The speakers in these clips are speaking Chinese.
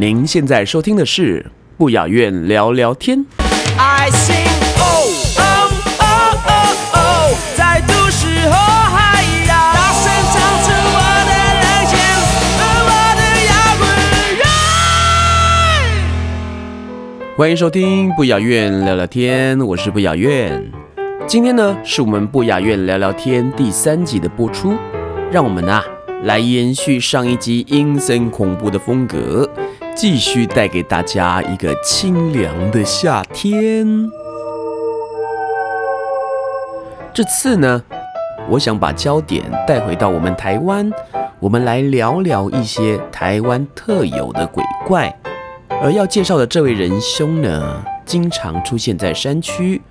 您现在收听的是不雅院聊聊天。爱心哦哦哦哦哦，在都市和海洋，大声唱出我的热情和我的摇滚乐。欢迎收听不雅院聊聊天，我是不雅院。今天呢，是我们不雅院聊聊天第三集的播出，让我们啊来延续上一集阴森恐怖的风格。继续带给大家一个清凉的夏天。这次呢，我想把焦点带回到我们台湾，我们来聊聊一些台湾特有的鬼怪。而要介绍的这位仁兄呢，经常出现在山区，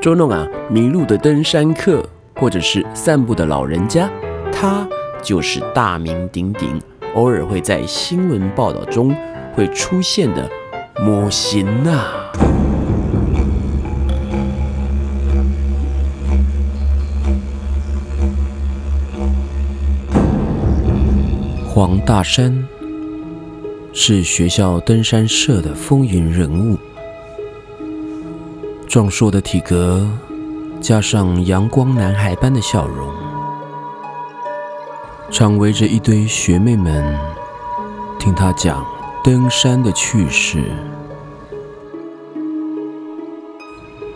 捉弄啊迷路的登山客，或者是散步的老人家。他就是大名鼎鼎，偶尔会在新闻报道中。会出现的模型啊！黄大山是学校登山社的风云人物，壮硕的体格加上阳光男孩般的笑容，常围着一堆学妹们听他讲。登山的趣事。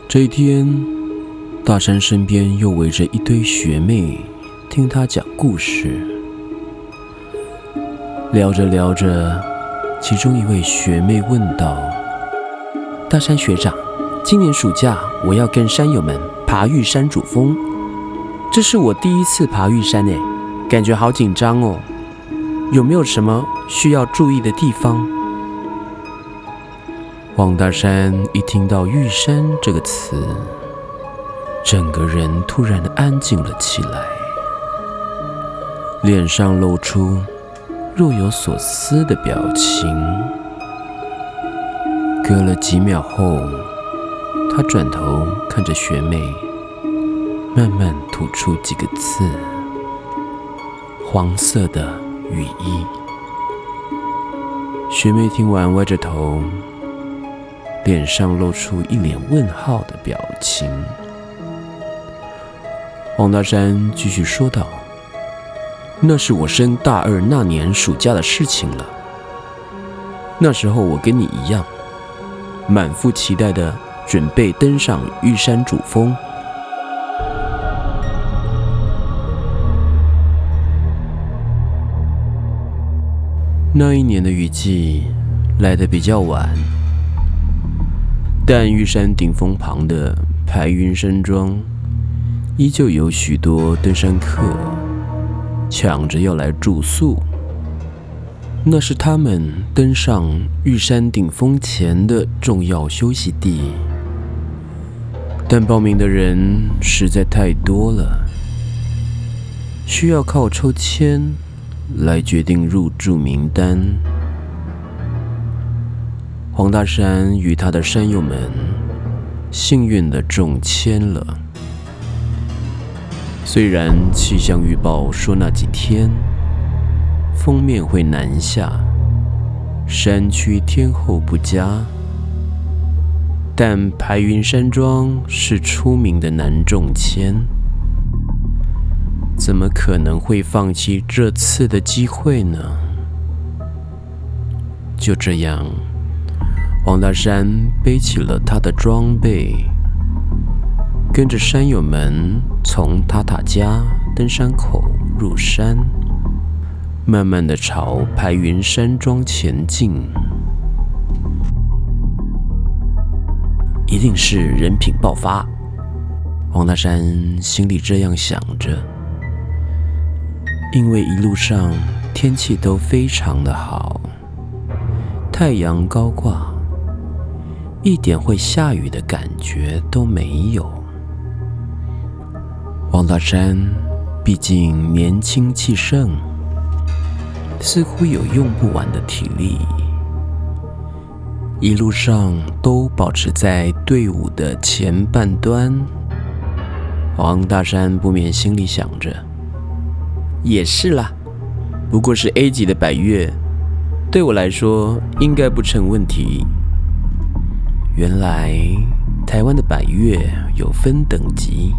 这一天，大山身边又围着一堆学妹，听他讲故事。聊着聊着，其中一位学妹问道：“大山学长，今年暑假我要跟山友们爬玉山主峰，这是我第一次爬玉山诶，感觉好紧张哦。”有没有什么需要注意的地方？王大山一听到“玉山”这个词，整个人突然的安静了起来，脸上露出若有所思的表情。隔了几秒后，他转头看着学妹，慢慢吐出几个字：“黄色的。”雨衣，学妹听完歪着头，脸上露出一脸问号的表情。黄大山继续说道：“那是我升大二那年暑假的事情了。那时候我跟你一样，满腹期待的准备登上玉山主峰。”那一年的雨季来得比较晚，但玉山顶峰旁的排云山庄依旧有许多登山客抢着要来住宿，那是他们登上玉山顶峰前的重要休息地。但报名的人实在太多了，需要靠抽签。来决定入住名单。黄大山与他的山友们幸运的中签了。虽然气象预报说那几天封面会南下，山区天候不佳，但排云山庄是出名的难中签。怎么可能会放弃这次的机会呢？就这样，黄大山背起了他的装备，跟着山友们从塔塔家登山口入山，慢慢的朝排云山庄前进。一定是人品爆发，黄大山心里这样想着。因为一路上天气都非常的好，太阳高挂，一点会下雨的感觉都没有。王大山毕竟年轻气盛，似乎有用不完的体力，一路上都保持在队伍的前半端。王大山不免心里想着。也是啦，不过是 A 级的百越，对我来说应该不成问题。原来台湾的百越有分等级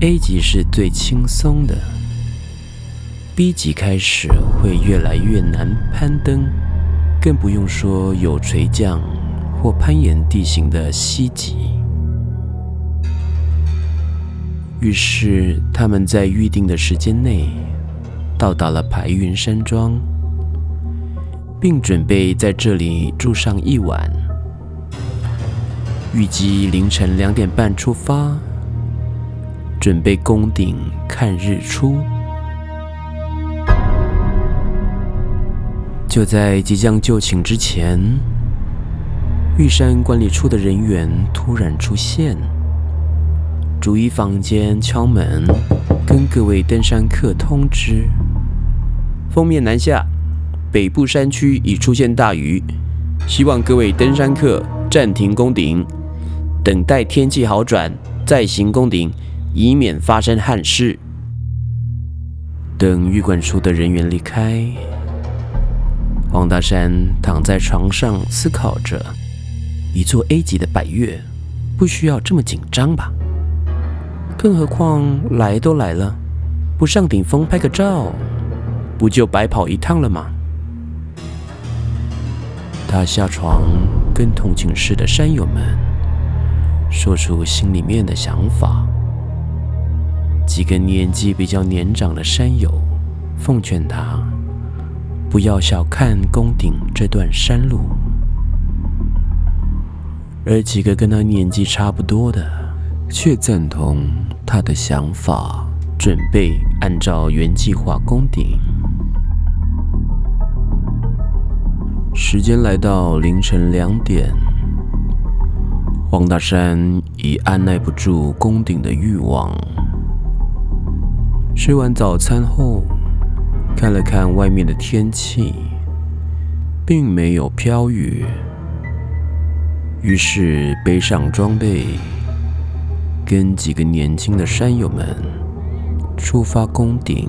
，A 级是最轻松的，B 级开始会越来越难攀登，更不用说有垂降或攀岩地形的 C 级。于是，他们在预定的时间内到达了白云山庄，并准备在这里住上一晚。预计凌晨两点半出发，准备攻顶看日出。就在即将就寝之前，玉山管理处的人员突然出现。逐一房间敲门，跟各位登山客通知：封面南下，北部山区已出现大雨，希望各位登山客暂停攻顶，等待天气好转再行攻顶，以免发生憾事。等玉管处的人员离开，黄大山躺在床上思考着：一座 A 级的百越，不需要这么紧张吧？更何况来都来了，不上顶峰拍个照，不就白跑一趟了吗？他下床跟同寝室的山友们说出心里面的想法。几个年纪比较年长的山友奉劝他不要小看宫顶这段山路，而几个跟他年纪差不多的却赞同。他的想法，准备按照原计划攻顶。时间来到凌晨两点，黄大山已按耐不住攻顶的欲望。吃完早餐后，看了看外面的天气，并没有飘雨，于是背上装备。跟几个年轻的山友们出发攻顶。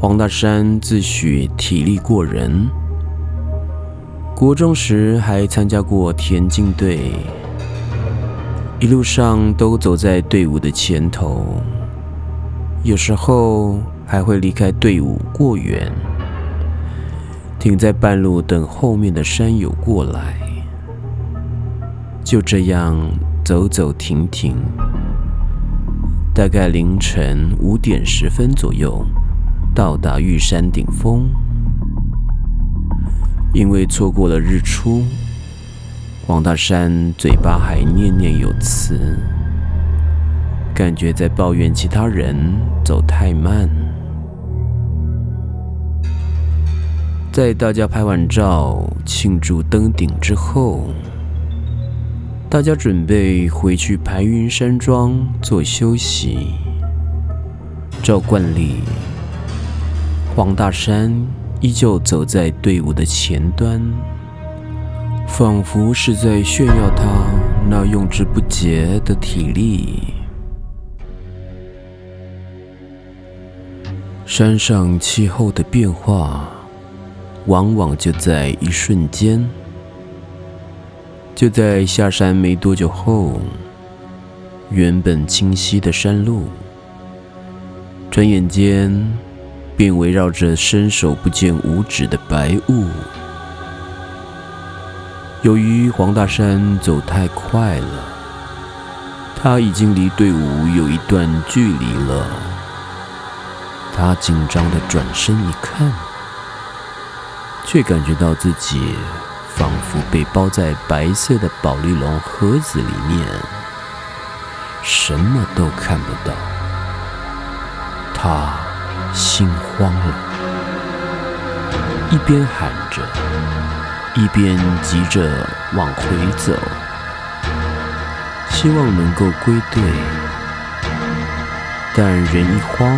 黄大山自诩体力过人，国中时还参加过田径队，一路上都走在队伍的前头，有时候还会离开队伍过远，停在半路等后面的山友过来。就这样走走停停，大概凌晨五点十分左右到达玉山顶峰。因为错过了日出，王大山嘴巴还念念有词，感觉在抱怨其他人走太慢。在大家拍完照庆祝登顶之后。大家准备回去排云山庄做休息。照惯例，黄大山依旧走在队伍的前端，仿佛是在炫耀他那用之不竭的体力。山上气候的变化，往往就在一瞬间。就在下山没多久后，原本清晰的山路，转眼间便围绕着伸手不见五指的白雾。由于黄大山走太快了，他已经离队伍有一段距离了。他紧张的转身一看，却感觉到自己。仿佛被包在白色的宝丽龙盒子里面，什么都看不到。他心慌了，一边喊着，一边急着往回走，希望能够归队。但人一慌，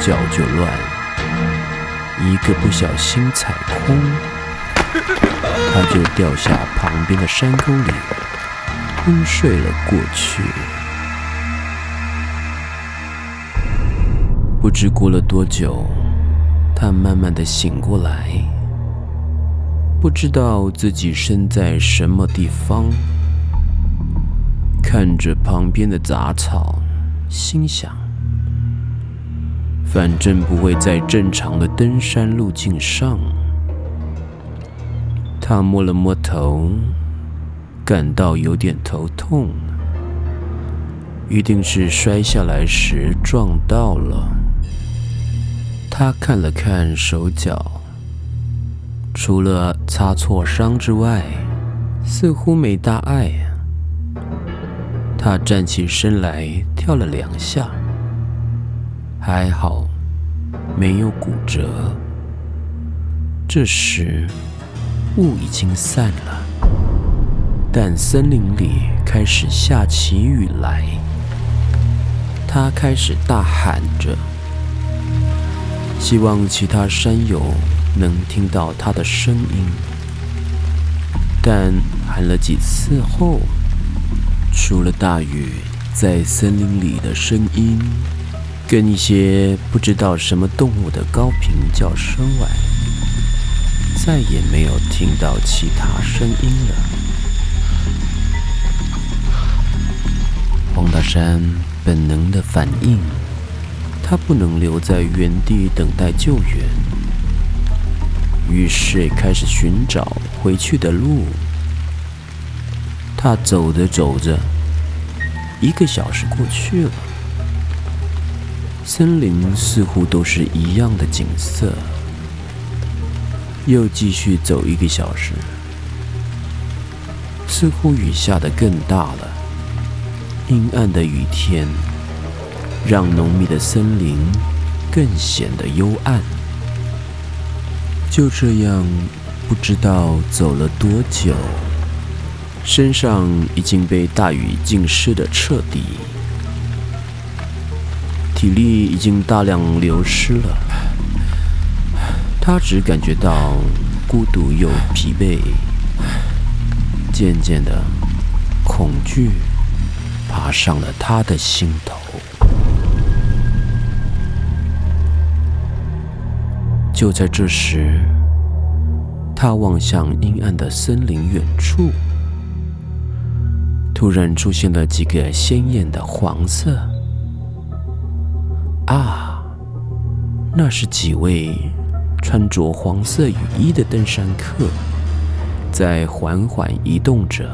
脚就乱，一个不小心踩空，他就掉下旁边的山沟里，昏睡了过去。不知过了多久，他慢慢的醒过来，不知道自己身在什么地方，看着旁边的杂草，心想。反正不会在正常的登山路径上。他摸了摸头，感到有点头痛，一定是摔下来时撞到了。他看了看手脚，除了擦挫伤之外，似乎没大碍。他站起身来，跳了两下。还好，没有骨折。这时，雾已经散了，但森林里开始下起雨来。他开始大喊着，希望其他山友能听到他的声音。但喊了几次后，除了大雨在森林里的声音。跟一些不知道什么动物的高频叫声外，再也没有听到其他声音了。黄大山本能的反应，他不能留在原地等待救援，于是开始寻找回去的路。他走着走着，一个小时过去了。森林似乎都是一样的景色。又继续走一个小时，似乎雨下得更大了。阴暗的雨天，让浓密的森林更显得幽暗。就这样，不知道走了多久，身上已经被大雨浸湿的彻底。体力已经大量流失了，他只感觉到孤独又疲惫。渐渐的，恐惧爬上了他的心头。就在这时，他望向阴暗的森林远处，突然出现了几个鲜艳的黄色。啊，那是几位穿着黄色雨衣的登山客，在缓缓移动着，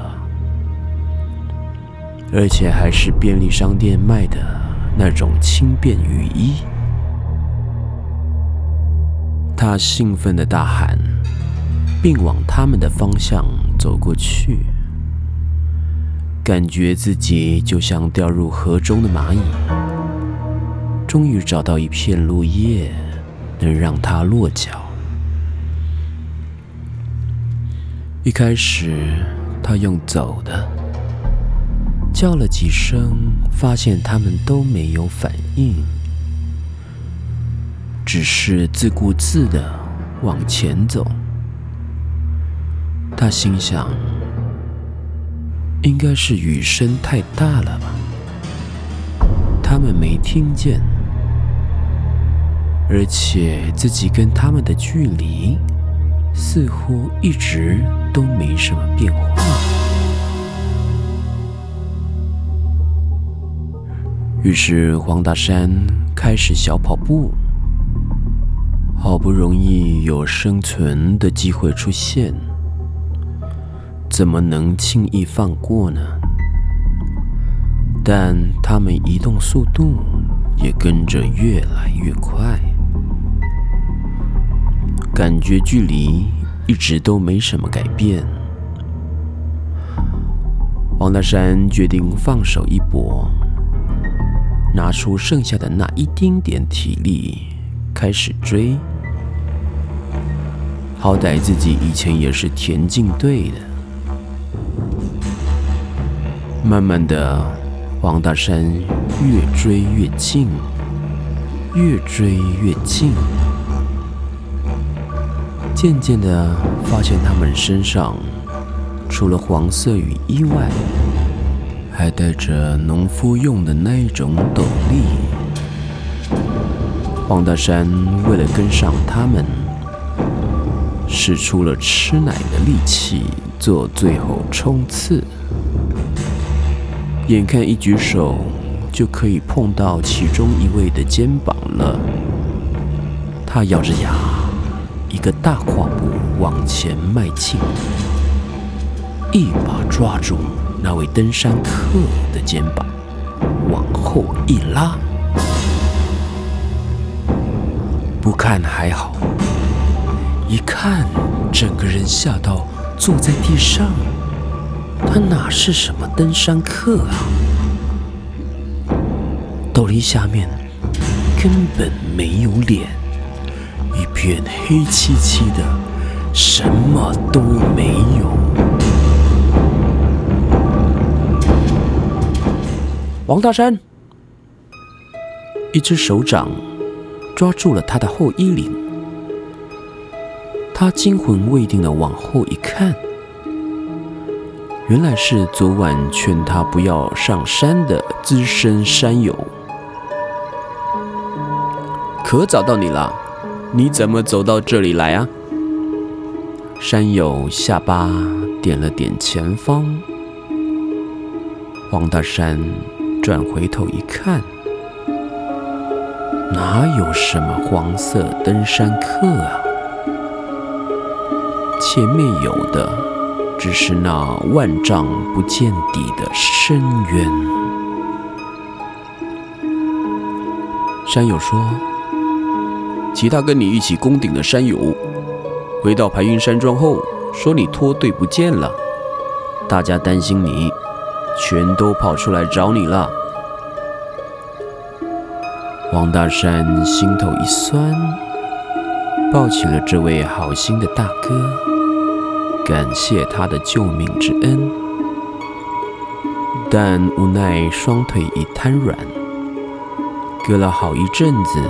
而且还是便利商店卖的那种轻便雨衣。他兴奋的大喊，并往他们的方向走过去，感觉自己就像掉入河中的蚂蚁。终于找到一片落叶，能让他落脚。一开始，他用走的，叫了几声，发现他们都没有反应，只是自顾自的往前走。他心想，应该是雨声太大了吧，他们没听见。而且自己跟他们的距离似乎一直都没什么变化。于是黄大山开始小跑步，好不容易有生存的机会出现，怎么能轻易放过呢？但他们移动速度也跟着越来越快。感觉距离一直都没什么改变。王大山决定放手一搏，拿出剩下的那一丁点体力开始追。好歹自己以前也是田径队的。慢慢的，王大山越追越近，越追越近。渐渐的，发现他们身上除了黄色雨衣外，还带着农夫用的那种斗笠。黄大山为了跟上他们，使出了吃奶的力气做最后冲刺。眼看一举手就可以碰到其中一位的肩膀了，他咬着牙，一个大跨步往前迈进，一把抓住那位登山客的肩膀，往后一拉。不看还好，一看，整个人吓到坐在地上。他哪是什么登山客啊？斗笠下面根本没有脸，一片黑漆漆的，什么都没有。王大山，一只手掌抓住了他的后衣领，他惊魂未定的往后一看。原来是昨晚劝他不要上山的资深山友，可找到你了，你怎么走到这里来啊？山友下巴点了点前方，黄大山转回头一看，哪有什么黄色登山客啊？前面有的。只是那万丈不见底的深渊。山友说：“其他跟你一起攻顶的山友，回到排云山庄后，说你脱队不见了，大家担心你，全都跑出来找你了。”王大山心头一酸，抱起了这位好心的大哥。感谢他的救命之恩，但无奈双腿已瘫软，隔了好一阵子，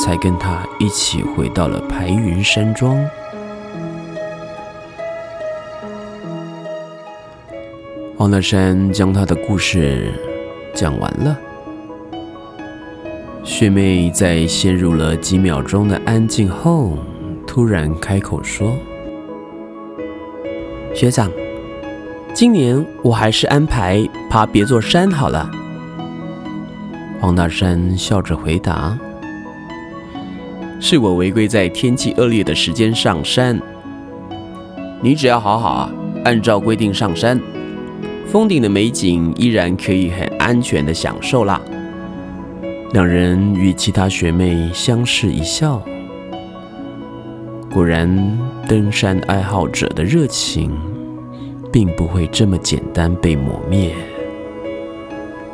才跟他一起回到了排云山庄。黄大山将他的故事讲完了，学妹在陷入了几秒钟的安静后，突然开口说。学长，今年我还是安排爬别座山好了。黄大山笑着回答：“是我违规在天气恶劣的时间上山，你只要好好啊，按照规定上山，峰顶的美景依然可以很安全的享受啦。”两人与其他学妹相视一笑，果然，登山爱好者的热情。并不会这么简单被抹灭，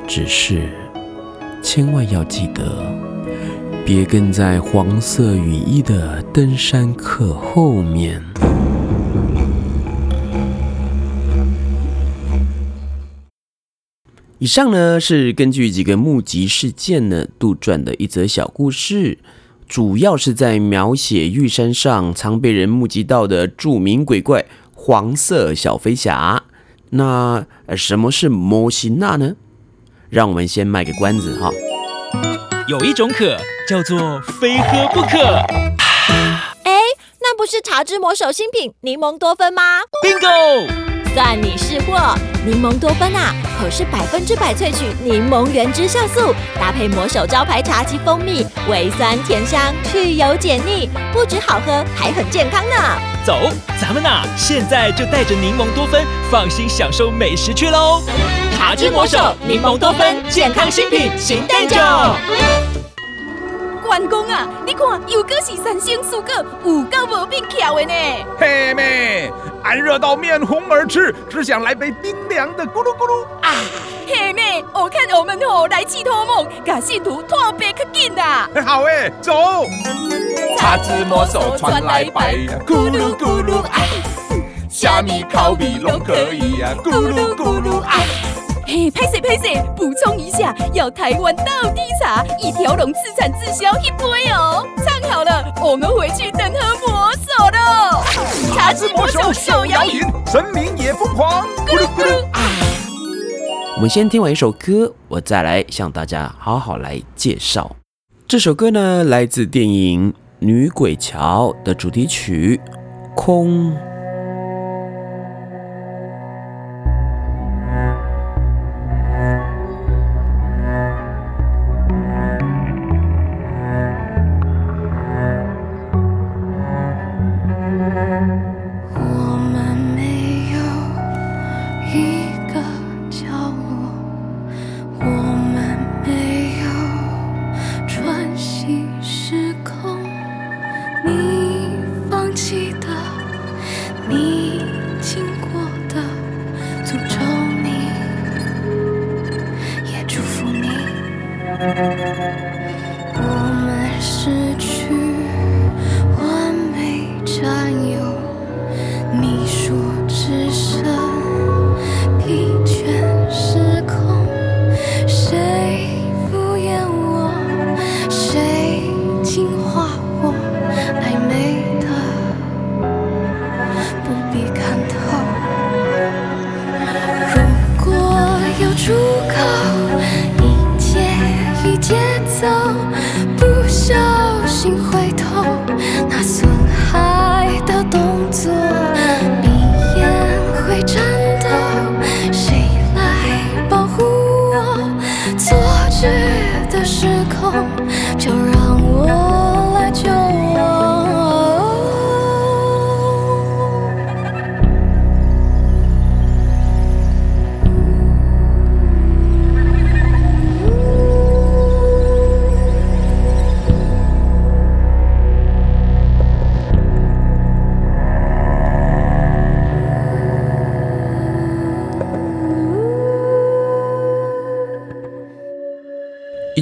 只是千万要记得，别跟在黄色雨衣的登山客后面。以上呢是根据几个目击事件呢杜撰的一则小故事，主要是在描写玉山上常被人目击到的著名鬼怪。黄色小飞侠，那什么是摩西娜呢？让我们先卖个关子哈。有一种渴叫做非喝不可。哎，那不是茶之魔手新品柠檬多酚吗？Bingo。算你是货，柠檬多酚啊，可是百分之百萃取柠檬原汁酵素，搭配魔手招牌茶及蜂蜜，微酸甜香，去油解腻，不止好喝，还很健康呢。走，咱们呐，现在就带着柠檬多酚，放心享受美食去喽！茶之魔手柠檬多酚，健康新品，行蛋酒。关公啊，你看又个是三星四果，有够无变巧的呢。嘿妹。俺热到面红耳赤，只想来杯冰凉的咕噜咕噜啊！嘿妹，我看我们吼来去托梦，把信徒特别可紧啦！好诶，走！叉子魔手传来白呀，咕噜咕噜啊！虾米烤米拢可以呀，咕噜咕噜啊！嘿，拍谁拍谁，补充一下，要台湾道地茶，一条龙自产自销一杯哦。唱好了，我们回去等喝魔手喽。茶之魔手手摇饮，神明也疯狂，咕噜咕噜啊！我们先听完一首歌，我再来向大家好好来介绍。这首歌呢，来自电影《女鬼桥》的主题曲《空》。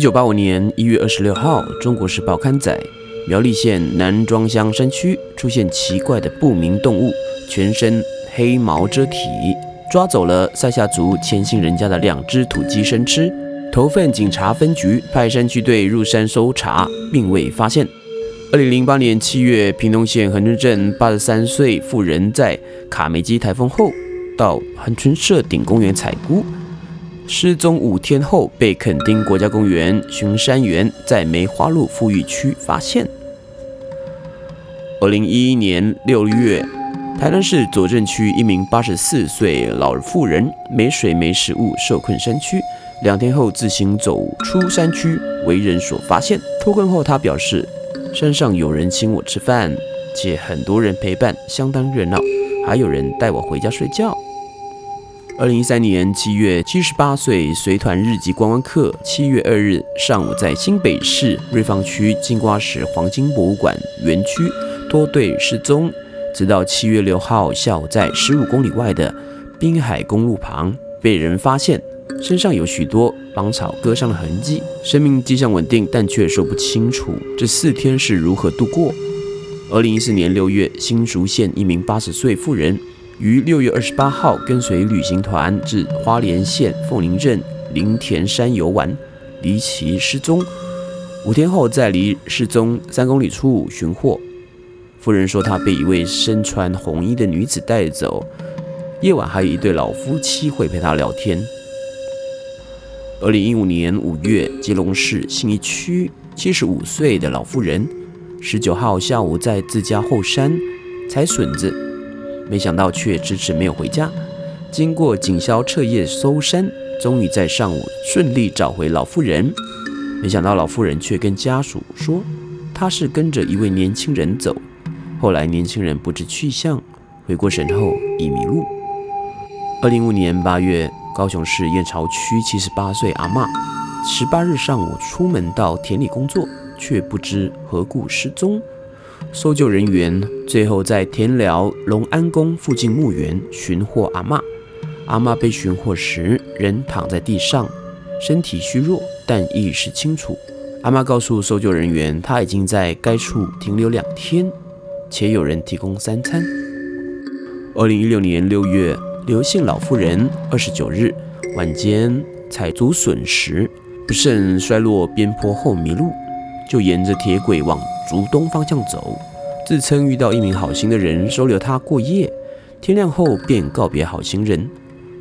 九八五年一月二十六号，《中国时报》刊载，苗栗县南庄乡山区出现奇怪的不明动物，全身黑毛遮体，抓走了塞夏族前姓人家的两只土鸡生吃。头份警察分局派山区队入山搜查，并未发现。二零零八年七月，屏东县恒春镇八十三岁妇人在卡梅基台风后，到恒春社顶公园采菇。失踪五天后，被垦丁国家公园巡山员在梅花鹿富裕区发现。二零一一年六月，台南市左镇区一名八十四岁老妇人没水没食物，受困山区，两天后自行走出山区，为人所发现。脱困后，她表示山上有人请我吃饭，且很多人陪伴，相当热闹，还有人带我回家睡觉。二零一三年七月，七十八岁随团日籍观光客，七月二日上午在新北市瑞芳区金瓜石黄金博物馆园区脱队失踪，直到七月六号下午在十五公里外的滨海公路旁被人发现，身上有许多芒草割伤的痕迹，生命迹象稳定，但却说不清楚这四天是如何度过。二零一四年六月，新竹县一名八十岁妇人。于六月二十八号跟随旅行团至花莲县凤林镇林田山游玩，离奇失踪。五天后，在离失踪三公里处寻获。夫人说，她被一位身穿红衣的女子带走。夜晚还有一对老夫妻会陪她聊天。二零一五年五月，基隆市信义区七十五岁的老妇人，十九号下午在自家后山采笋子。没想到却迟迟没有回家。经过警消彻夜搜山，终于在上午顺利找回老妇人。没想到老妇人却跟家属说，她是跟着一位年轻人走。后来年轻人不知去向，回过神后已迷路。二零一五年八月，高雄市燕巢区七十八岁阿嬷，十八日上午出门到田里工作，却不知何故失踪。搜救人员最后在田寮龙安宫附近墓园寻获阿嬷。阿嬷被寻获时，人躺在地上，身体虚弱，但意识清楚。阿妈告诉搜救人员，她已经在该处停留两天，且有人提供三餐。二零一六年六月，刘姓老妇人二十九日晚间采竹笋时，不慎摔落边坡后迷路，就沿着铁轨往竹东方向走，自称遇到一名好心的人收留他过夜，天亮后便告别好心人，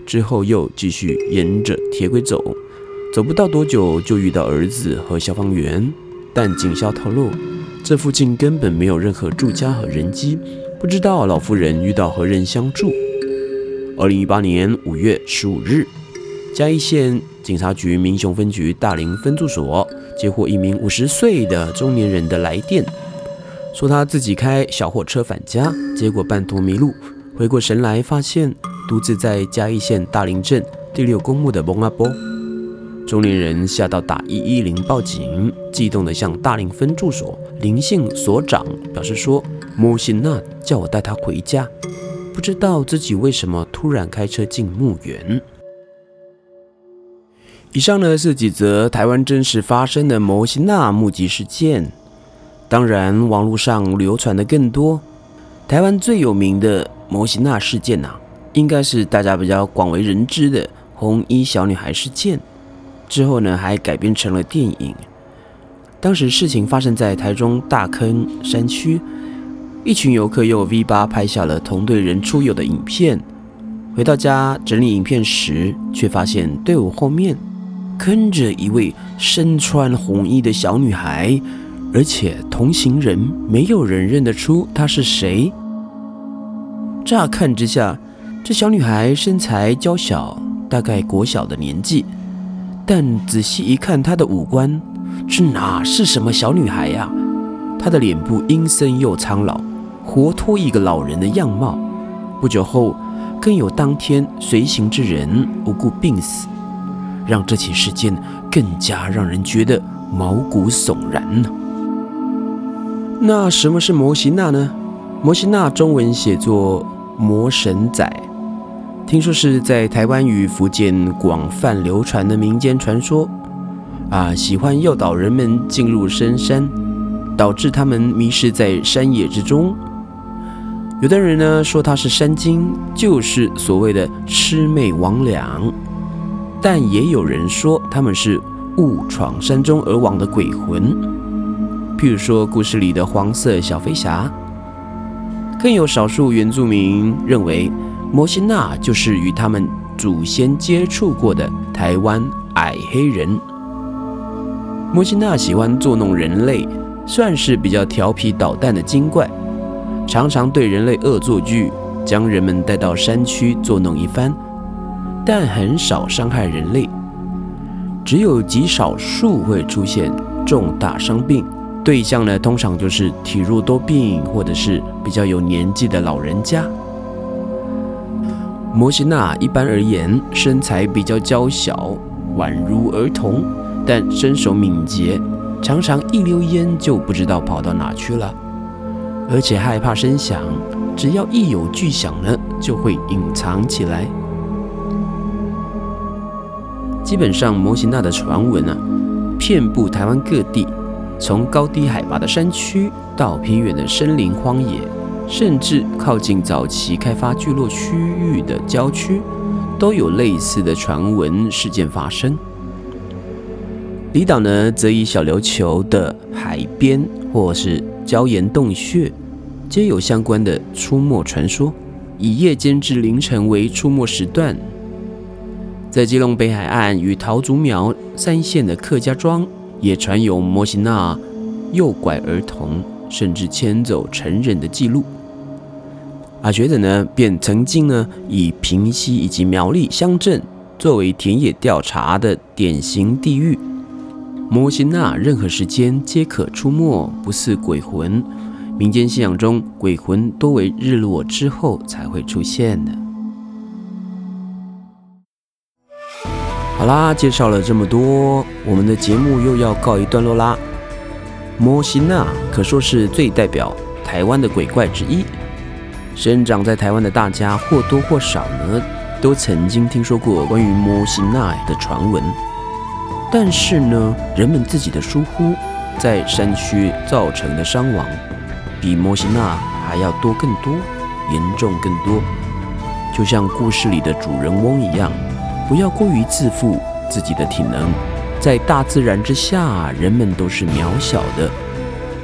之后又继续沿着铁轨走，走不到多久就遇到儿子和消防员，但警消透露，这附近根本没有任何住家和人迹。不知道老妇人遇到何人相助。二零一八年五月十五日，嘉义县警察局民雄分局大林分驻所接获一名五十岁的中年人的来电，说他自己开小货车返家，结果半途迷路，回过神来发现独自在嘉义县大林镇第六公墓的蒙阿波。中年人吓到打一一零报警，激动地向大林分驻所林姓所长表示说：“莫西娜叫我带他回家，不知道自己为什么突然开车进墓园。”以上呢是几则台湾真实发生的摩西娜目击事件，当然网络上流传的更多。台湾最有名的摩西娜事件呐、应该是大家比较广为人知的红衣小女孩事件。之后呢，还改编成了电影。当时事情发生在台中大坑山区，一群游客用 V 八拍下了同队人出游的影片。回到家整理影片时，却发现队伍后面跟着一位身穿红衣的小女孩，而且同行人没有人认得出她是谁。乍看之下，这小女孩身材娇小，大概国小的年纪。但仔细一看，她的五官，这哪是什么小女孩呀？她的脸部阴森又苍老，活脱一个老人的样貌。不久后，更有当天随行之人无故病死，让这起事件更加让人觉得毛骨悚然呢。那什么是摩西娜呢？摩西娜中文写作魔神仔。听说是在台湾与福建广泛流传的民间传说，啊，喜欢诱导人们进入深山，导致他们迷失在山野之中。有的人呢说他是山精，就是所谓的魑魅魍魉，但也有人说他们是误闯山中而亡的鬼魂，譬如说故事里的黄色小飞侠。更有少数原住民认为。摩西娜就是与他们祖先接触过的台湾矮黑人。摩西娜喜欢捉弄人类，算是比较调皮捣蛋的精怪，常常对人类恶作剧，将人们带到山区捉弄一番，但很少伤害人类。只有极少数会出现重大伤病，对象呢通常就是体弱多病或者是比较有年纪的老人家。摩西娜一般而言身材比较娇小，宛如儿童，但身手敏捷，常常一溜烟就不知道跑到哪去了，而且害怕声响，只要一有巨响呢，就会隐藏起来。基本上，摩西纳的传闻啊，遍布台湾各地，从高低海拔的山区到偏远的森林荒野。甚至靠近早期开发聚落区域的郊区，都有类似的传闻事件发生。离岛呢，则以小琉球的海边或是礁岩洞穴，皆有相关的出没传说，以夜间至凌晨为出没时段。在基隆北海岸与桃竹苗三县的客家庄，也传有摩西娜诱拐儿童。甚至牵走成人的记录，而学者呢，便曾经呢，以平溪以及苗栗乡镇作为田野调查的典型地域。摩西娜任何时间皆可出没，不似鬼魂。民间信仰中，鬼魂多为日落之后才会出现的。好啦，介绍了这么多，我们的节目又要告一段落啦。摩西娜可说是最代表台湾的鬼怪之一。生长在台湾的大家或多或少呢，都曾经听说过关于摩西娜的传闻。但是呢，人们自己的疏忽，在山区造成的伤亡，比摩西娜还要多更多，严重更多。就像故事里的主人翁一样，不要过于自负自己的体能。在大自然之下，人们都是渺小的。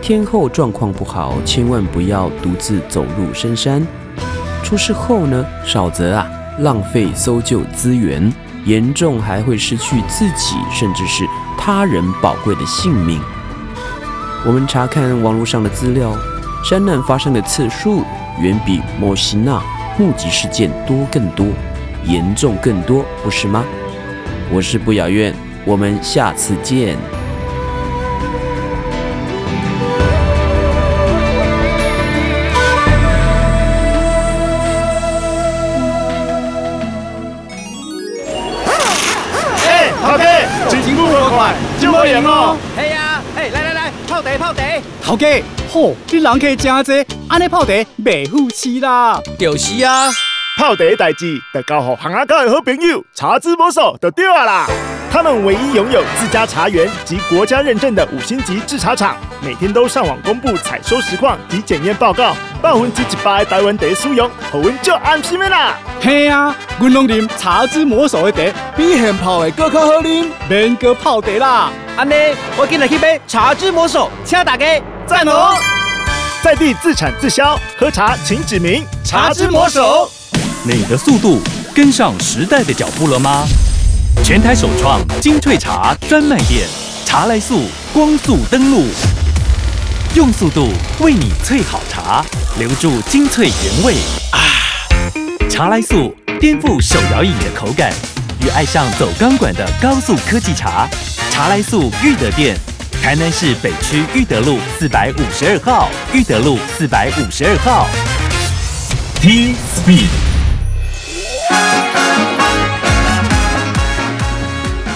天后状况不好，千万不要独自走入深山。出事后呢，少则啊浪费搜救资源，严重还会失去自己甚至是他人宝贵的性命。我们查看网络上的资料，山难发生的次数远比莫西纳目击事件多更多，严重更多，不是吗？我是不雅苑，我们下次见。哎，头家，哦。系啊，哎，来来来，泡茶泡茶。头家，吼，你人客真多，安尼泡茶袂富气啦。就是啊，泡茶的代志，得交互行阿家的好朋友茶之魔手就对啊啦。他们唯一拥有自家茶园及国家认证的五星级制茶厂，每天都上网公布采收实况及检验报告，百分之一百的台湾茶使用，互阮足安心的啦。嘿啊，阮拢啉茶之魔手的茶，比现泡的更较好啉，免搁泡茶啦。安尼，我今日去买茶之魔手，请大家赞哦。在地自产自销，喝茶请指名茶之魔手。你的速度跟上时代的脚步了吗？全台首创精粹茶专卖店，茶来速光速登录，用速度为你萃好茶，留住精粹原味啊！茶来速颠覆手摇饮的口感，与爱上走钢管的高速科技茶。茶来速裕德店，台南市北区裕德路四百五十二号，裕德路四百五十二号。T Speed。